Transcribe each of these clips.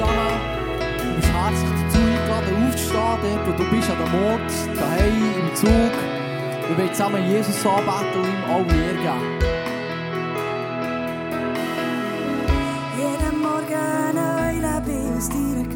zusammen. Bist herzlich dazu eingeladen, aufzustehen, dort wo du bist, an dem Ort, daheim, im Zug. Wir wollen zusammen Jesus anbeten und ihm alle Ehre geben. Jeden Morgen neu lebe aus deiner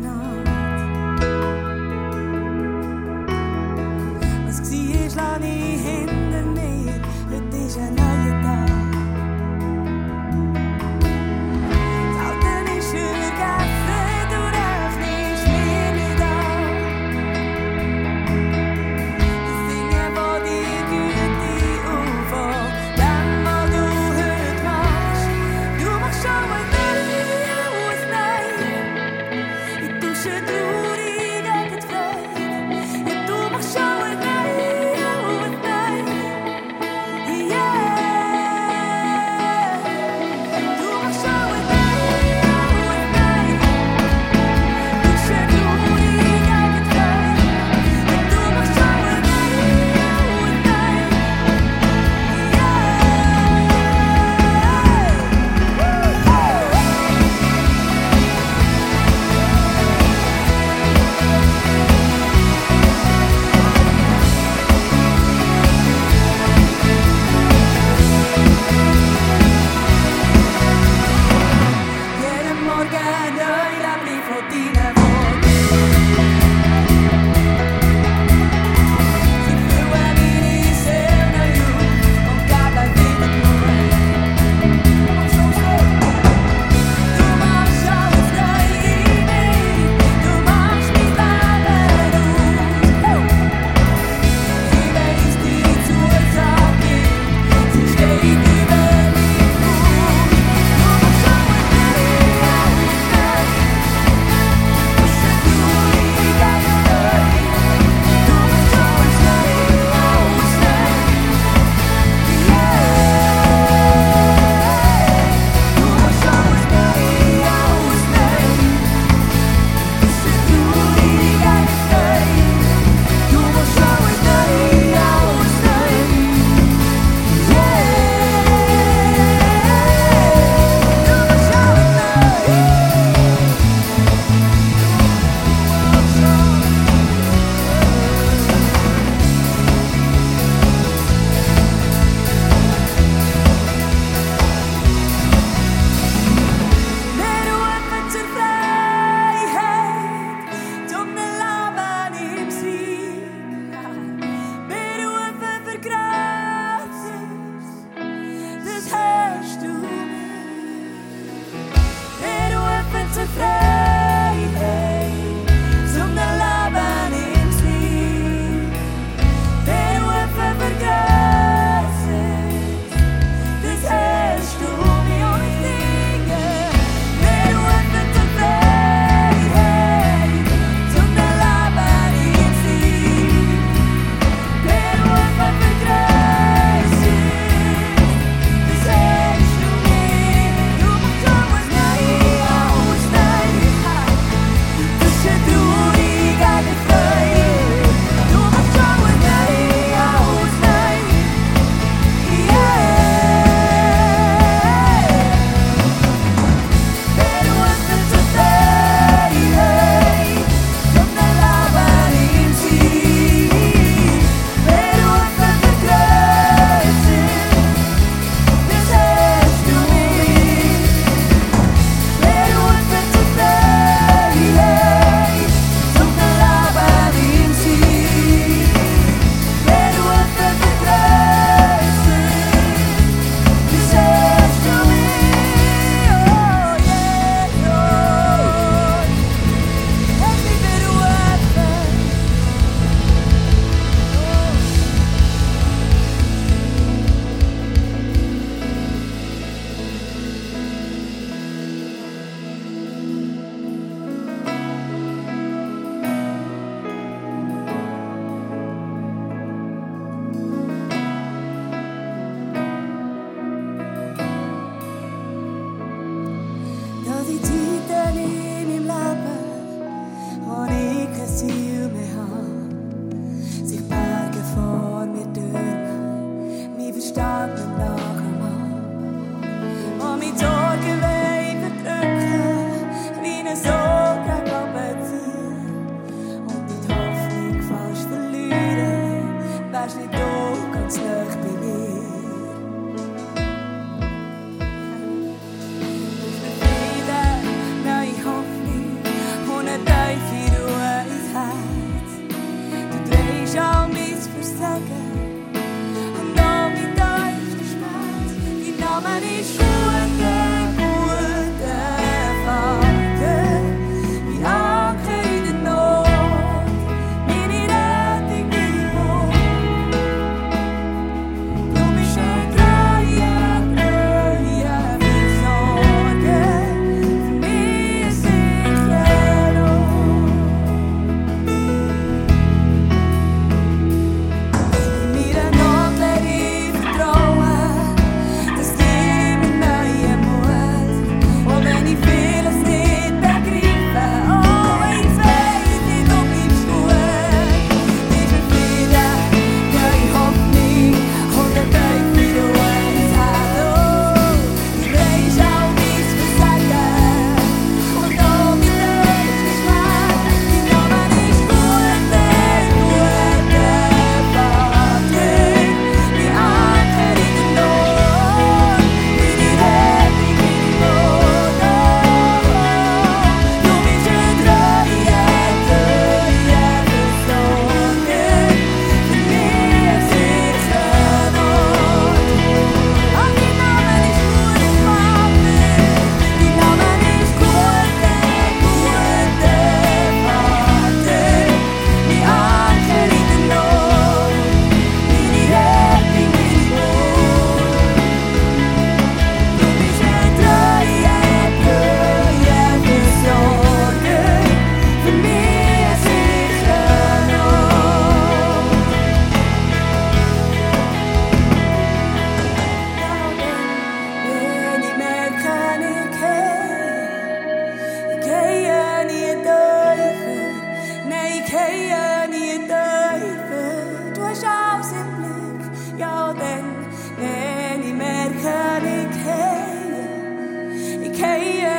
decay.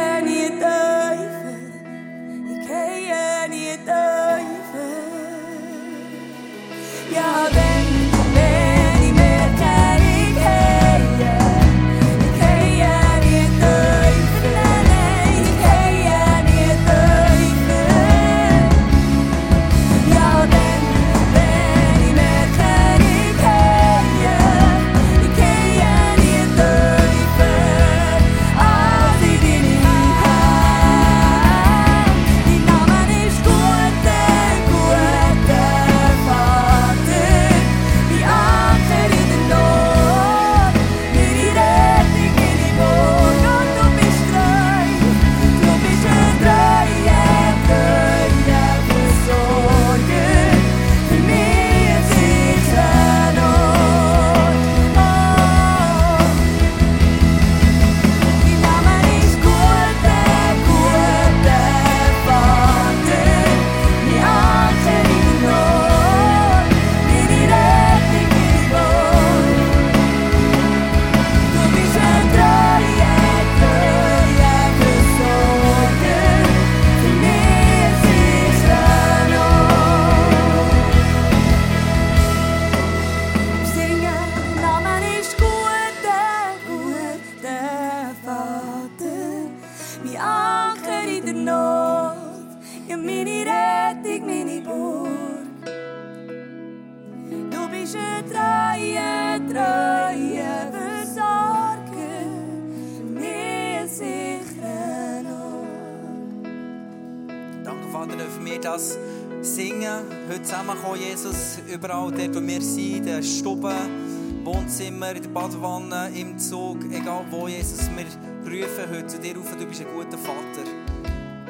Überall dort, wo wir sind, in den Stuben, Wohnzimmer, in der Badewanne, im Zug, egal wo, Jesus, wir rufen heute zu dir auf, du bist ein guter Vater.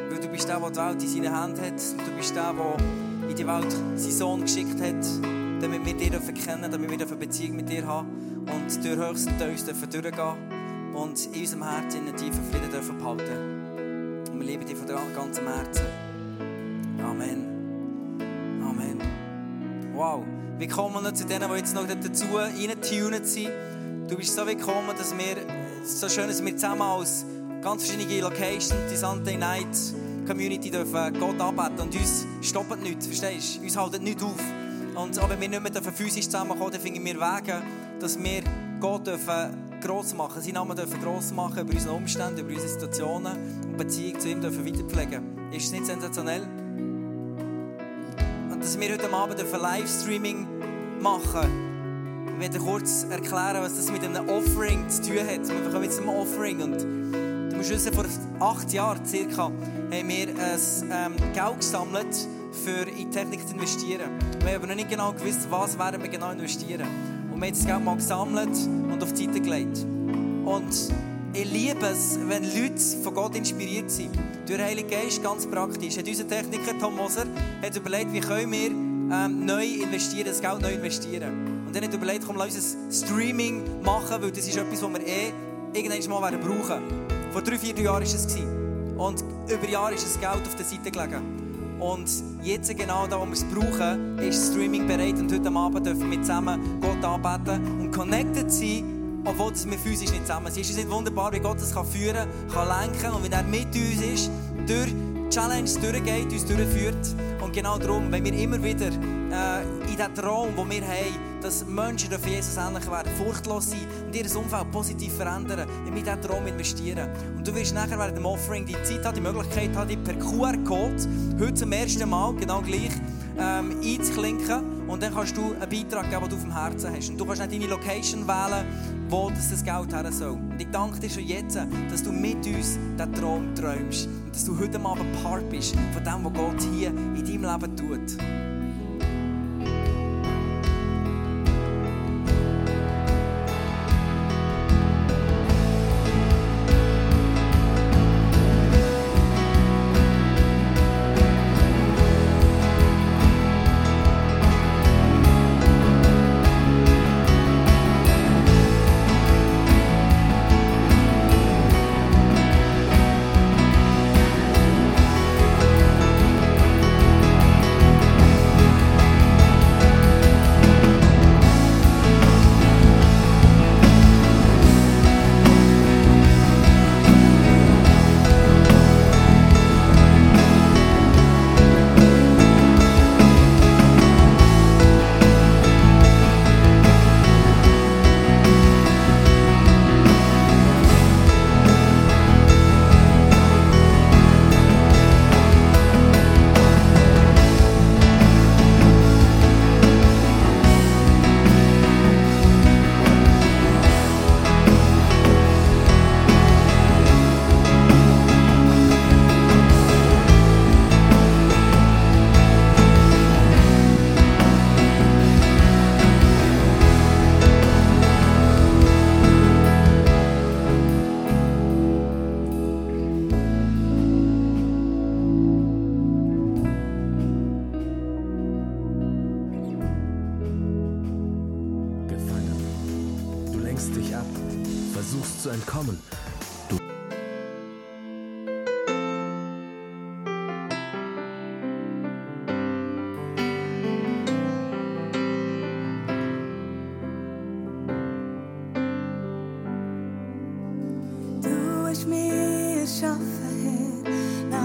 Weil du bist der, der die Welt in seinen Händen hat. Du bist der, der in die Welt seinen Sohn geschickt hat, damit wir dich kennen, damit wir eine Beziehung mit dir haben und durch höchst und tiefst dürfen durchgehen und in unserem Herzen einen tiefen Frieden dürfen behalten. Und wir lieben dich von ganzem Herzen. Amen. Wow. Willkommen noch zu denen, die jetzt noch dazu reingetunet sind. Du bist so willkommen, dass wir, so schön, dass wir zusammen als ganz verschiedene Locations, die Sunday Night Community dürfen Gott anbeten und uns stoppen nicht, verstehst du? Uns halten nicht auf. Und auch wenn wir nicht mehr physisch zusammenkommen, dann finden wir Wege, dass wir Gott dürfen gross machen, seinen Namen dürfen gross machen über unsere Umstände, über unsere Situationen und Beziehung zu ihm dürfen weiterpflegen. Ist es nicht sensationell? Dass wir heute Abend dürfen Livestreaming machen. Ich werde kurz erklären, was das mit einem Offering zu tun hat. Wir kommen jetzt zum Offering und du musst wissen, vor acht Jahren circa haben wir ein ähm, Geld gesammelt, für in Technik zu investieren. Wir haben aber noch nicht genau gewusst, was wir genau investieren. Und wir haben das Geld mal gesammelt und auf die Seite gelegt. Und ich liebe es, wenn Leute von Gott inspiriert sind. Durch den Heiligen Geist ganz praktisch. Hat unser Techniker Tom Moser hat überlegt, wie können wir ähm, neu investieren, das Geld neu investieren. Und dann hat er überlegt, komm, lass uns ein Streaming machen, weil das ist etwas, was wir eh irgendwann mal werden brauchen. Vor drei, vier Jahren war es. Und über Jahre ist das Geld auf der Seite gelegen. Und jetzt genau da, wo wir es brauchen, ist Streaming bereit. Und heute Abend dürfen wir zusammen Gott anbeten und connected sein, obwohl wir physisch nicht zusammen sind. Ist es nicht wunderbar, wie Gott kann führen kann, kann lenken und wenn er mit uns ist, durch Challenge durchgeht, uns durchführt. Und genau darum, wenn wir immer wieder äh, in diesen Traum, den wir haben, dass Menschen für Jesus ähnlich werden, furchtlos sein und ihr Umfeld positiv verändern, in diesen Traum investieren. Und du wirst nachher während dem Offering die Zeit haben, die Möglichkeit haben, die per QR-Code heute zum ersten Mal genau gleich ähm, einzuklinken und dann kannst du einen Beitrag geben, den du auf dem Herzen hast. Und du kannst nicht deine Location wählen, wo das, das Geld her soll. Und ich danke dir schon jetzt, dass du mit uns diesen Traum träumst und dass du heute Abend Part bist von dem, was Gott hier in deinem Leben tut.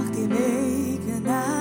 Herr, nach deinem eigenen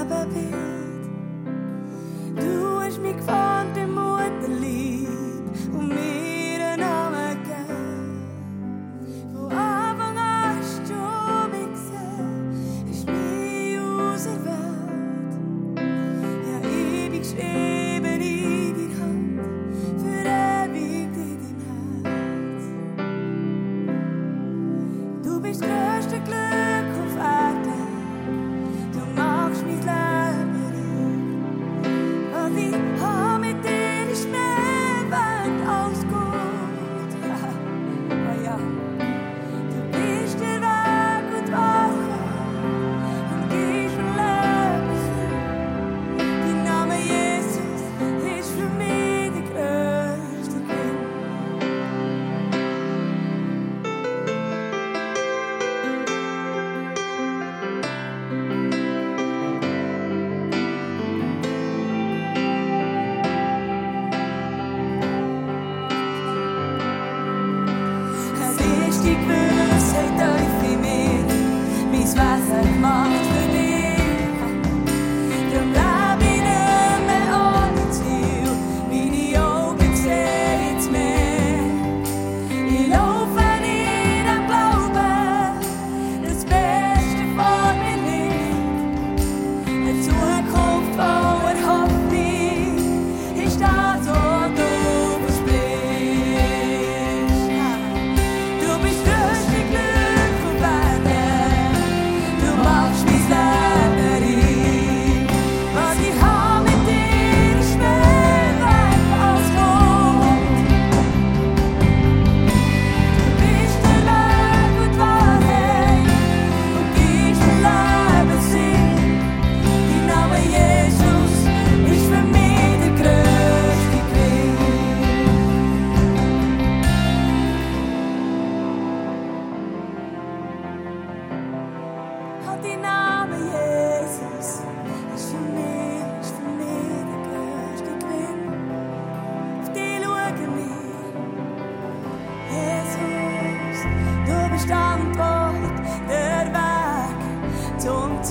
Don't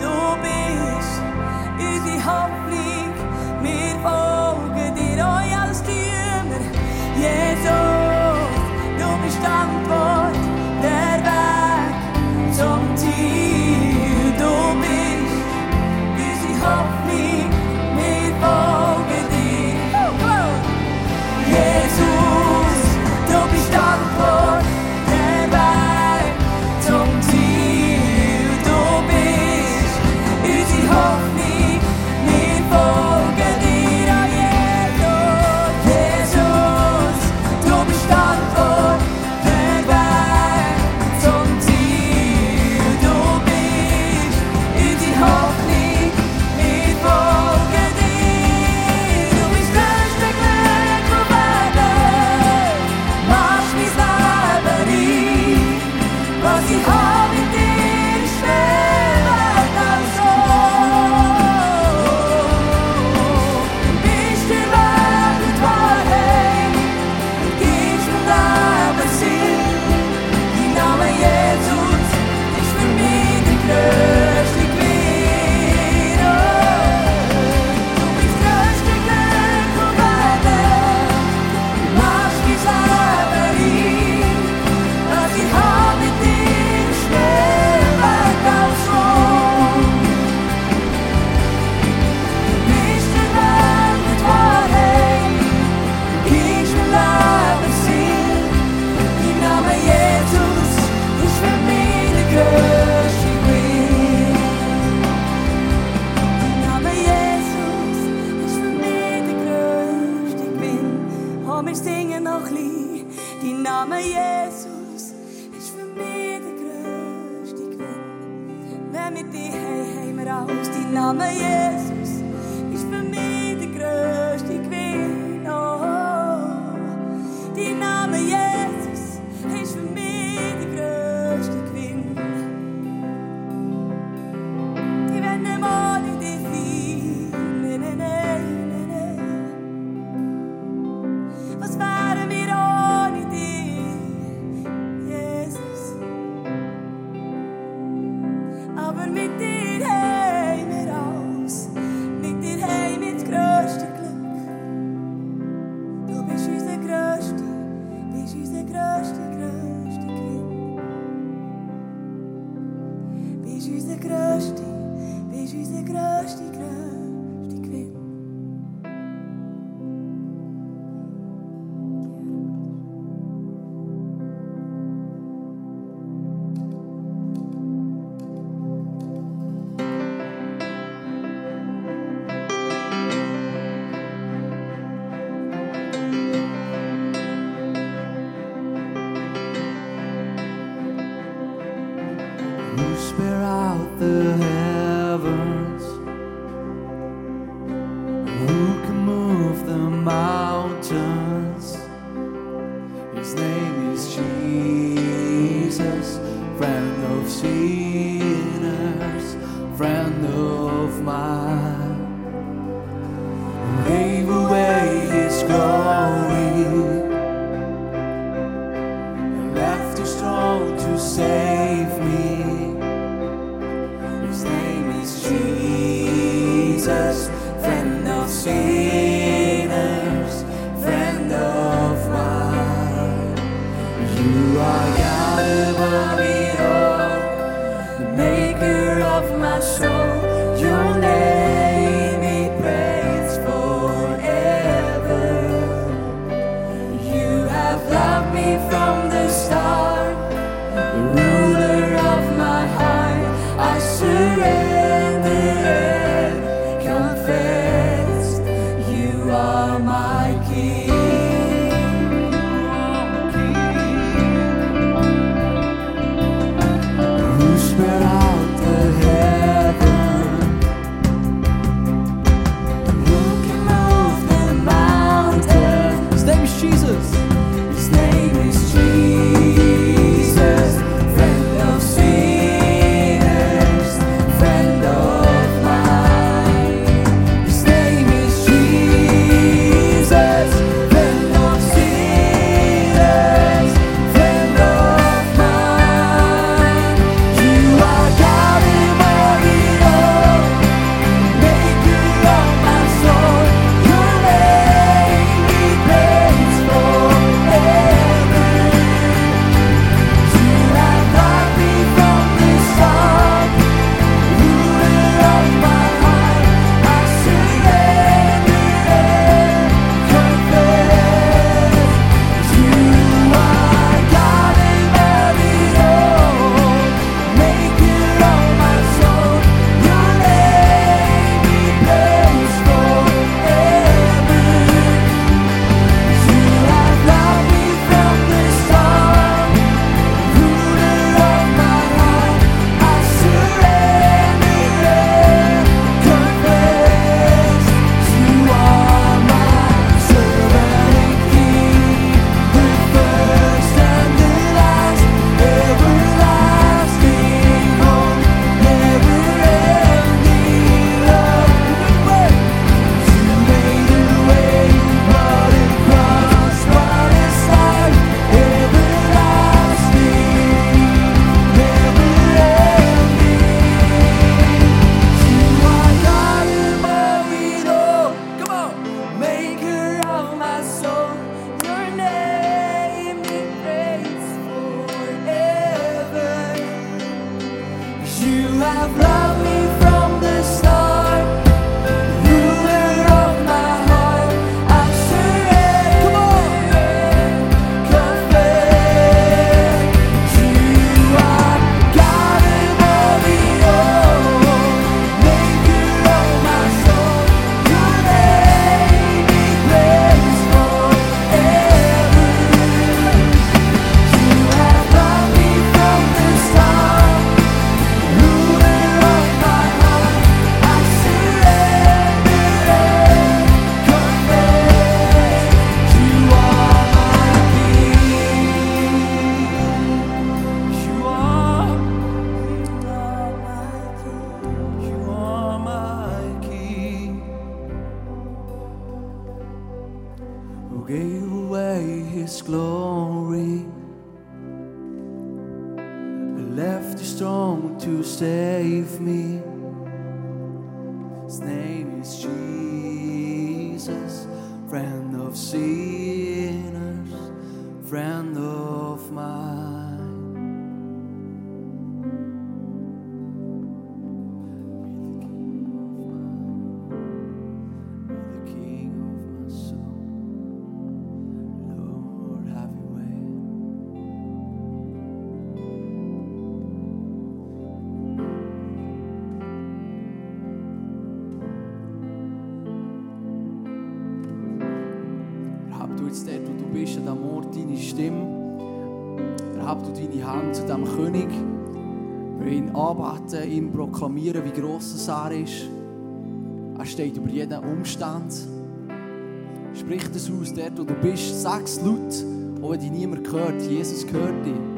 du bist überhaupt Aber mit you. Jesus, friend of sinners. gross er ist. Er steht über jeden Umstand. Sprich das aus, dort wo du bist. Sag es laut, auch wenn dich niemand hört. Jesus hört dich.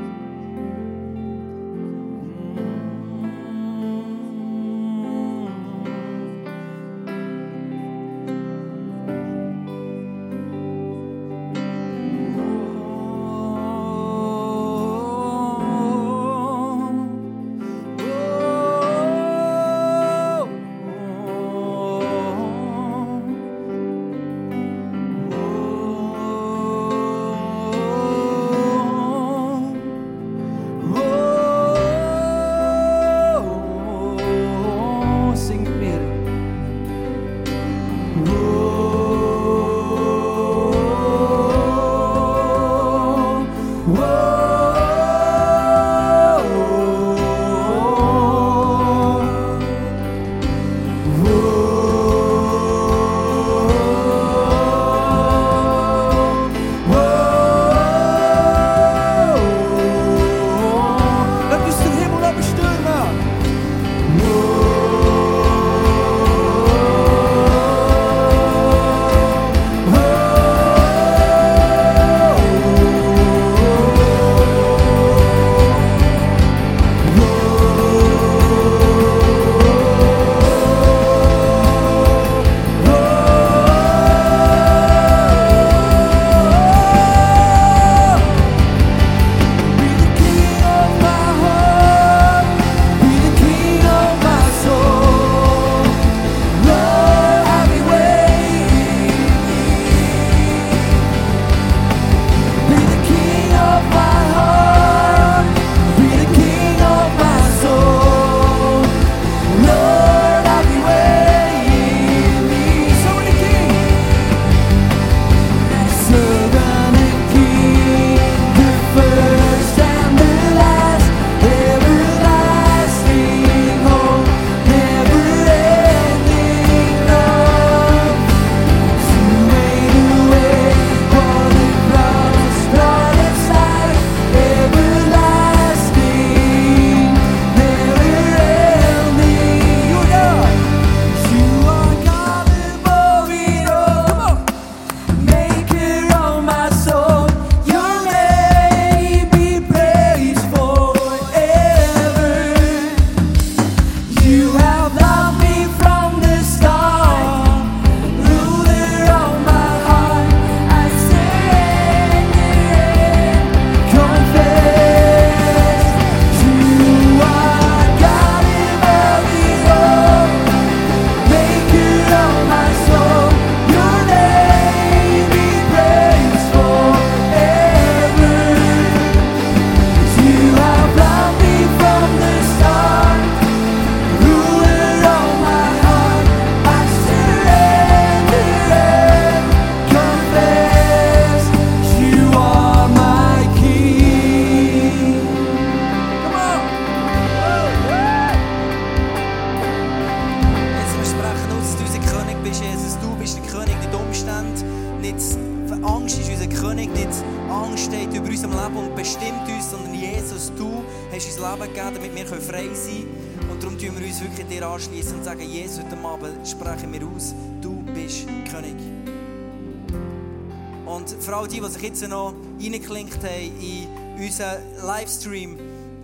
Sich jetzt noch reingeklinkt haben in unseren Livestream,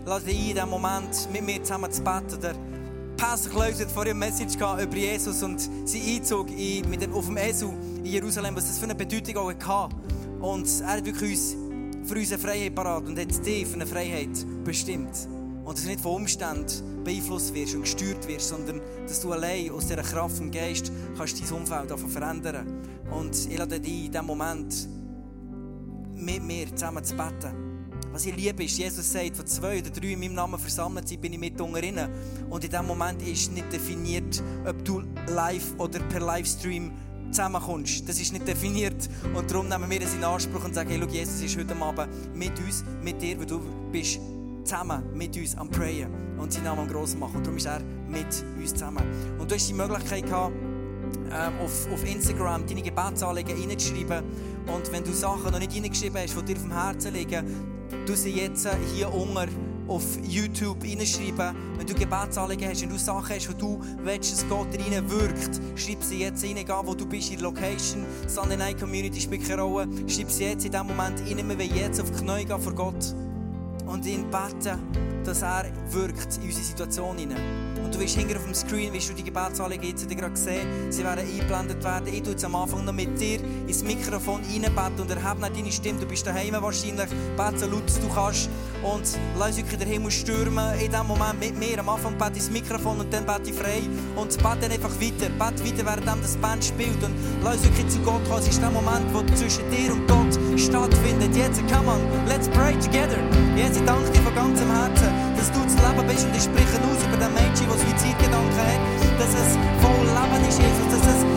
lade dich ein, in diesem Moment mit mir zusammen zu beten. Der Pastor Klaus hat vorhin eine Message gehabt über Jesus und sein Einzug in, mit dem, auf dem Esel in Jerusalem, was das für eine Bedeutung auch hatte. Und er hat wirklich uns für unsere Freiheit parat und hat dich für eine Freiheit bestimmt. Und dass du nicht von Umständen beeinflusst wirst und gesteuert wirst, sondern dass du allein aus dieser Kraft und Geist kannst dein Umfeld verändern. Und ich lade dich in diesem Moment mit mir zusammen zu beten. Was ich liebe, ist, Jesus sagt, von zwei oder drei in meinem Namen versammelt sind, bin ich mit unter ihnen. Und in diesem Moment ist nicht definiert, ob du live oder per Livestream zusammenkommst. Das ist nicht definiert. Und darum nehmen wir das in Anspruch und sagen, hey, schau, Jesus ist heute Abend mit uns, mit dir, weil du bist zusammen mit uns am Prayen und seinen Namen gross machen. Und darum ist er mit uns zusammen. Und du hast die Möglichkeit gehabt, ähm, auf, auf Instagram deine Gebetsanliegen reinzuschreiben. Und wenn du Sachen noch nicht reingeschrieben hast, die dir auf dem Herzen liegen, du sie jetzt hier unten auf YouTube reinschreiben. Wenn du Gebetsanliegen hast, wenn du Sachen hast, wo du willst, dass Gott rein wirkt, schreib sie jetzt rein, egal wo du bist in der Location. Sunday Night Community Rolle. Schreib sie jetzt in diesem Moment rein. Wir wollen jetzt auf die Knie gehen vor Gott und ihn beten, dass er wirkt in unsere Situation hinein. Und du wirst hinter auf dem Screen, wie du die Gebetsanliegen jetzt gerade gesehen, sie werden eingeblendet werden. Ich tue jetzt am Anfang noch mit dir ins Mikrofon reinbeten und erhebe nicht deine Stimme. Du bist daheim wahrscheinlich, bete so laut du kannst und lass wirklich den Himmel stürmen in diesem Moment mit mir. Am Anfang bete ins Mikrofon und dann bete ich frei und bete dann einfach weiter. Bete weiter, während das Band spielt und lass wirklich zu Gott kommen. Es ist der Moment, wo zwischen dir und Gott stattfindet. Jetzt, come on, let's pray together. Jetzt, ich danke dir von ganzem Herzen, dass du das Leben bist und ich spreche aus über den Menschen, der Suizidgedanken hat, dass es voll Leben ist, Jesus, dass es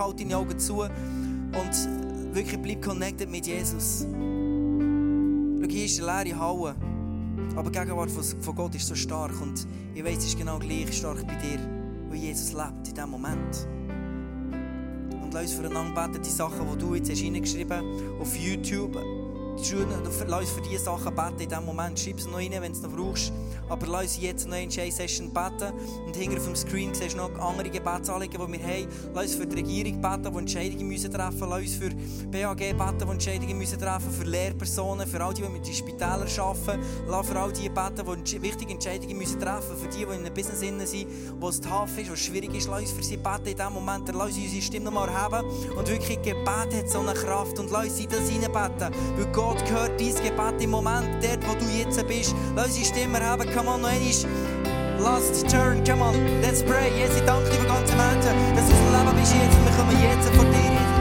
behalte deine Augen zu und wirklich bleib connected mit Jesus. Schau, hier ist eine leere Halle, aber die Gegenwart von Gott ist so stark und ich weiß, es ist genau gleich stark bei dir, weil Jesus lebt in diesem Moment. Und lass uns füreinander beten, die Sachen, die du jetzt hast reingeschrieben hast, auf YouTube, Schön, lass uns für diese Sachen beten in diesem Moment. Schreib es noch rein, wenn du es noch brauchst. Aber lass uns jetzt noch in J-Session beten. Und hinter auf dem Screen siehst du noch andere Gebetsanliegen, die wir haben. Lass uns für die Regierung beten, die Entscheidungen müssen treffen müssen. Lass uns für BAG beten, die Entscheidungen müssen treffen müssen. Für Lehrpersonen, für all die, die mit den Spitälern arbeiten. Lass für all die beten, die wichtige Entscheidungen müssen treffen müssen. Für die, die in einem Business sind, wo es tough ist, wo es schwierig ist. Lass uns für sie beten in diesem Moment. Lass uns unsere Stimme nochmal erheben. Und wirklich, Gebet hat so eine Kraft. Und lass uns in das hineinbeten. Weil hört dein Gebet im Moment, dort, wo du jetzt bist. Lass unsere Stimme erheben. Come on, noch. Last turn, come on, let's pray. Jesus, ich danke dir von ganzem Herzen, dass du unser Leben bist jetzt und wir kommen jetzt vor dir.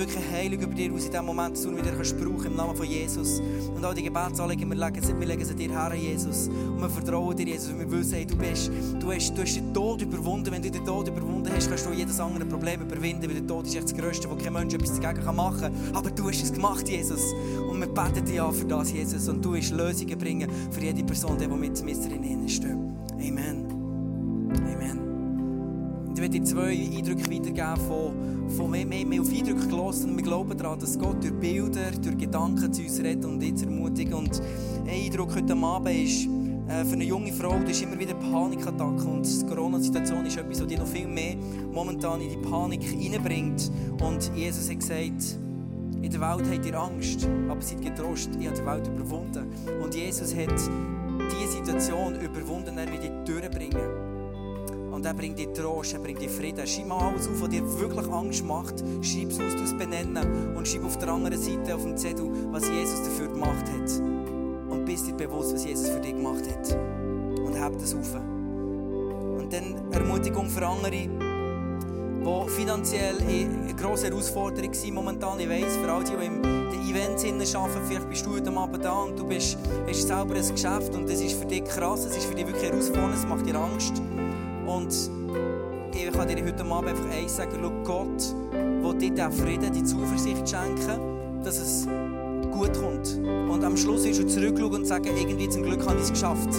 Wirklich Heilung über dir aus in dem Moment, dass du wieder kannst brauchen im Namen von Jesus. Und all die Gebetsanliegen, wir legen, sie, wir legen sie dir her, Jesus. Und wir vertrauen dir, Jesus, und wir wissen, hey, du, bist, du, hast, du hast den Tod überwunden. Wenn du den Tod überwunden hast, kannst du jedes andere Problem überwinden, weil der Tod ist echt das Größte, wo kein Mensch etwas dagegen machen kann. Aber du hast es gemacht, Jesus. Und wir beten dir an für das, Jesus. Und du hast Lösungen bringen für jede Person, die mit mir drin steht. Amen. Amen. Ich werde dir zwei Eindrücke weitergeben von, von mehr, mehr, mehr auf Eindrücke gelassen. Und wir glauben daran, dass Gott durch Bilder, durch Gedanken zu uns redet und uns ermutigt. Und ein Eindruck heute Abend ist, äh, für eine junge Frau, das ist immer wieder Panikattacke und die Corona-Situation ist etwas, das dich noch viel mehr momentan in die Panik hineinbringt. Und Jesus hat gesagt, in der Welt habt ihr Angst, aber seid getrost, ich habe die Welt überwunden. Und Jesus hat diese Situation überwunden, er wird dich durchbringen. Und er bringt dir Trost, er bringt dir Frieden. Schreib mal alles auf, was dir wirklich Angst macht. Schreib es aus, du es benennen. Und schreib auf der anderen Seite auf dem Zettel, was Jesus dafür gemacht hat. Und bist dir bewusst, was Jesus für dich gemacht hat. Und hab das auf. Und dann Ermutigung für andere, die finanziell eine grosse Herausforderung sind momentan. Ich weiss, für all die, die im Events arbeiten, vielleicht bist du heute Abend da und du bist, hast selber ein Geschäft und das ist für dich krass, es ist für dich wirklich herausfordernd, es macht dir Angst. Und ich kann dir heute Abend einfach eins sagen, schau, Gott will dir den Frieden, die Zuversicht schenken, dass es gut kommt. Und am Schluss wirst du zurückschauen und sagen, irgendwie zum Glück habe ich es geschafft.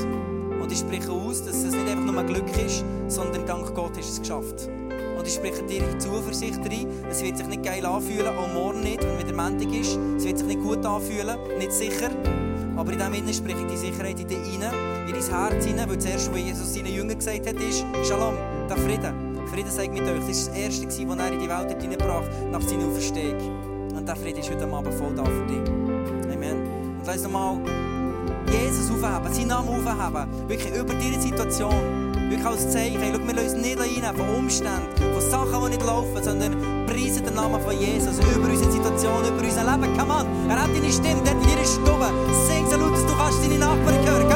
Und ich spreche aus, dass es nicht einfach nur Glück ist, sondern dank Gott hast du es geschafft. Und ich spreche dir Zuversicht rein. Es wird sich nicht geil anfühlen, auch morgen nicht, wenn wieder Montag ist. Es wird sich nicht gut anfühlen, nicht sicher. Aber in dem Sinne spreche ich die Sicherheit in dich rein, in dein Herz hinein, weil das Erste, was Jesus seinen Jüngern gesagt hat, ist Shalom, der Frieden. Frieden sagt mit euch. Das war das Erste, was er in die Welt hineingebracht hat, nach seiner Auferstehung. Und der Frieden ist heute Abend voll da für dich. Amen. Und lass nochmal Jesus aufheben, seinen Namen aufheben. Wirklich über diese Situation. Wirklich als Zeichen. Hey, schau, wir lösen nicht rein von Umständen, von Sachen, die nicht laufen, sondern preisen den Namen von Jesus über unsere Situation, über unser Leben. Come on. Er hat deine Stimme, der hat in deiner. Sing so laut, dass du deine Nachbarn hören.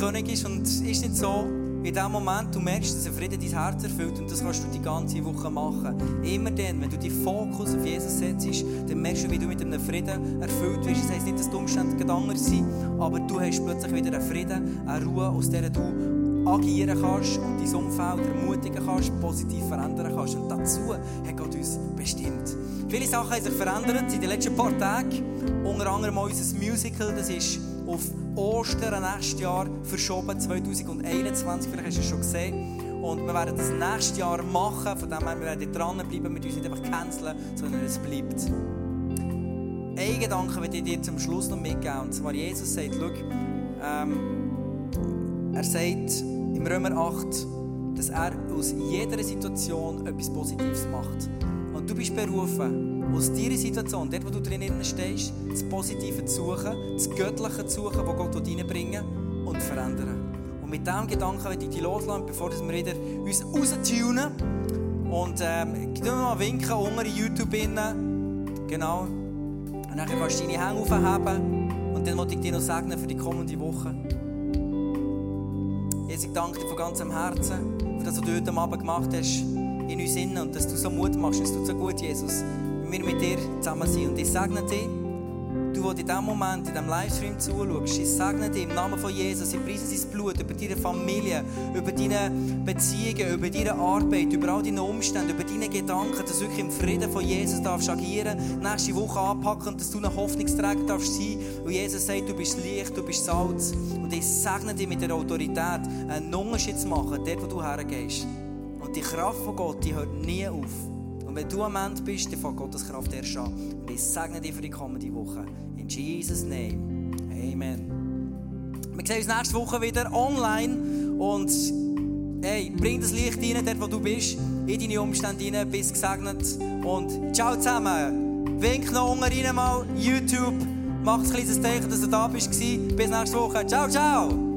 König ist. Und es ist nicht so, in dem Moment, du merkst, dass ein Frieden dein Herz erfüllt und das kannst du die ganze Woche machen. Immer dann, wenn du den Fokus auf Jesus setzt, dann merkst du, wie du mit einem Frieden erfüllt wirst. Das heisst nicht, dass die Umstände gerade anders sind, aber du hast plötzlich wieder einen Frieden, eine Ruhe, aus der du agieren kannst und dein Umfeld ermutigen kannst, positiv verändern kannst. Und dazu hat Gott uns bestimmt. Viele Sachen haben sich verändert in den letzten paar Tagen. Unter anderem auch unser Musical, das ist auf Ostern nächstes Jahr verschoben, 2021. Vielleicht hast du es schon gesehen. Und wir werden das nächstes Jahr machen. Von dem her, wir werden dranbleiben, mit uns nicht einfach canceln, sondern es bleibt. Ein Gedanke möchte ich dir zum Schluss noch mitgeben. Und zwar, Jesus sagt, schau, ähm, er sagt im Römer 8, dass er aus jeder Situation etwas Positives macht. Und du bist berufen, aus deiner Situation, dort wo du drinnen stehst, das Positive zu suchen, das Göttliche zu suchen, das Gott reinbringen und verändern. Und mit diesem Gedanken werde ich dich loslassen, bevor wir wieder uns raustunen. Und ähm, gib mal winken unter YouTube. Innen. Genau. Und dann kannst du deine Hände aufheben. Und dann möchte ich dir noch segnen für die kommende Woche. Jesus, ich danke dir von ganzem Herzen für das, was du heute Abend gemacht hast in uns innen und dass du so Mut machst. Es tut so gut, Jesus, wir mit dir zusammen sind. Und ich segne dich, du, der in diesem Moment, in diesem Livestream zuschaust, ich segne dich im Namen von Jesus, ich preise sein Blut über deine Familie, über deine Beziehungen, über deine Arbeit, über all deine Umstände, über deine Gedanken, dass du wirklich im Frieden von Jesus darfst agieren, nächste Woche anpacken und dass du ein Hoffnungsträger darfst sein. Und Jesus sagt, du bist Licht, du bist Salz. Und ich segne dich mit der Autorität, einen Unterschied zu machen, dort, wo du hergehst. Und die Kraft von Gott, die hört nie auf. Und wenn du am Ende bist, dann fängt Gottes Kraft erst an. Und ich segne dich für die kommende Woche. In Jesus' name. Amen. Wir sehen uns nächste Woche wieder online. Und hey, bring das Licht rein, dort wo du bist, in deine Umstände rein, bist gesegnet. Und ciao zusammen. Wink noch unten rein mal, YouTube. Mach ein kleines Zeichen, dass du da bist. Bis nächste Woche. Ciao, ciao.